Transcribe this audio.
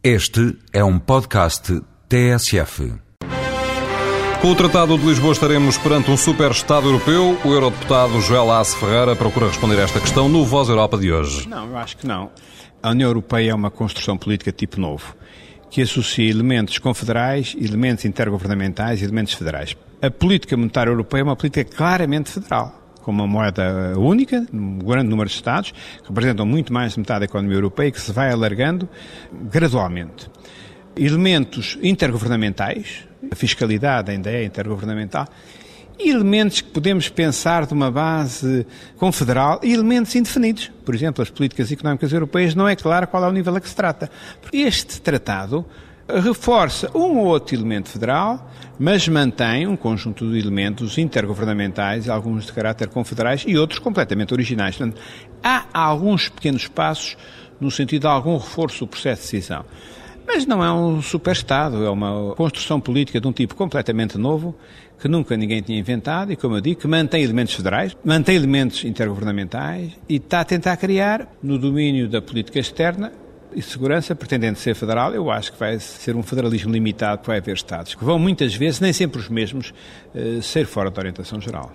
Este é um podcast TSF. Com o Tratado de Lisboa estaremos perante um super-Estado europeu. O eurodeputado Joel Ace Ferreira procura responder a esta questão no Voz Europa de hoje. Não, eu acho que não. A União Europeia é uma construção política de tipo novo, que associa elementos confederais, elementos intergovernamentais e elementos federais. A política monetária europeia é uma política claramente federal com uma moeda única, um grande número de Estados, que representam muito mais de metade da economia europeia e que se vai alargando gradualmente. Elementos intergovernamentais, a fiscalidade ainda é intergovernamental, elementos que podemos pensar de uma base confederal e elementos indefinidos. Por exemplo, as políticas económicas europeias não é claro qual é o nível a que se trata. Este tratado reforça um ou outro elemento federal, mas mantém um conjunto de elementos intergovernamentais, alguns de caráter confederais e outros completamente originais. Portanto, há alguns pequenos passos no sentido de algum reforço do processo de decisão. Mas não é um super-Estado, é uma construção política de um tipo completamente novo, que nunca ninguém tinha inventado e, como eu digo, que mantém elementos federais, mantém elementos intergovernamentais e está a tentar criar, no domínio da política externa, e segurança, pretendendo ser federal, eu acho que vai ser um federalismo limitado, que vai haver Estados que vão muitas vezes, nem sempre os mesmos, eh, ser fora da orientação geral.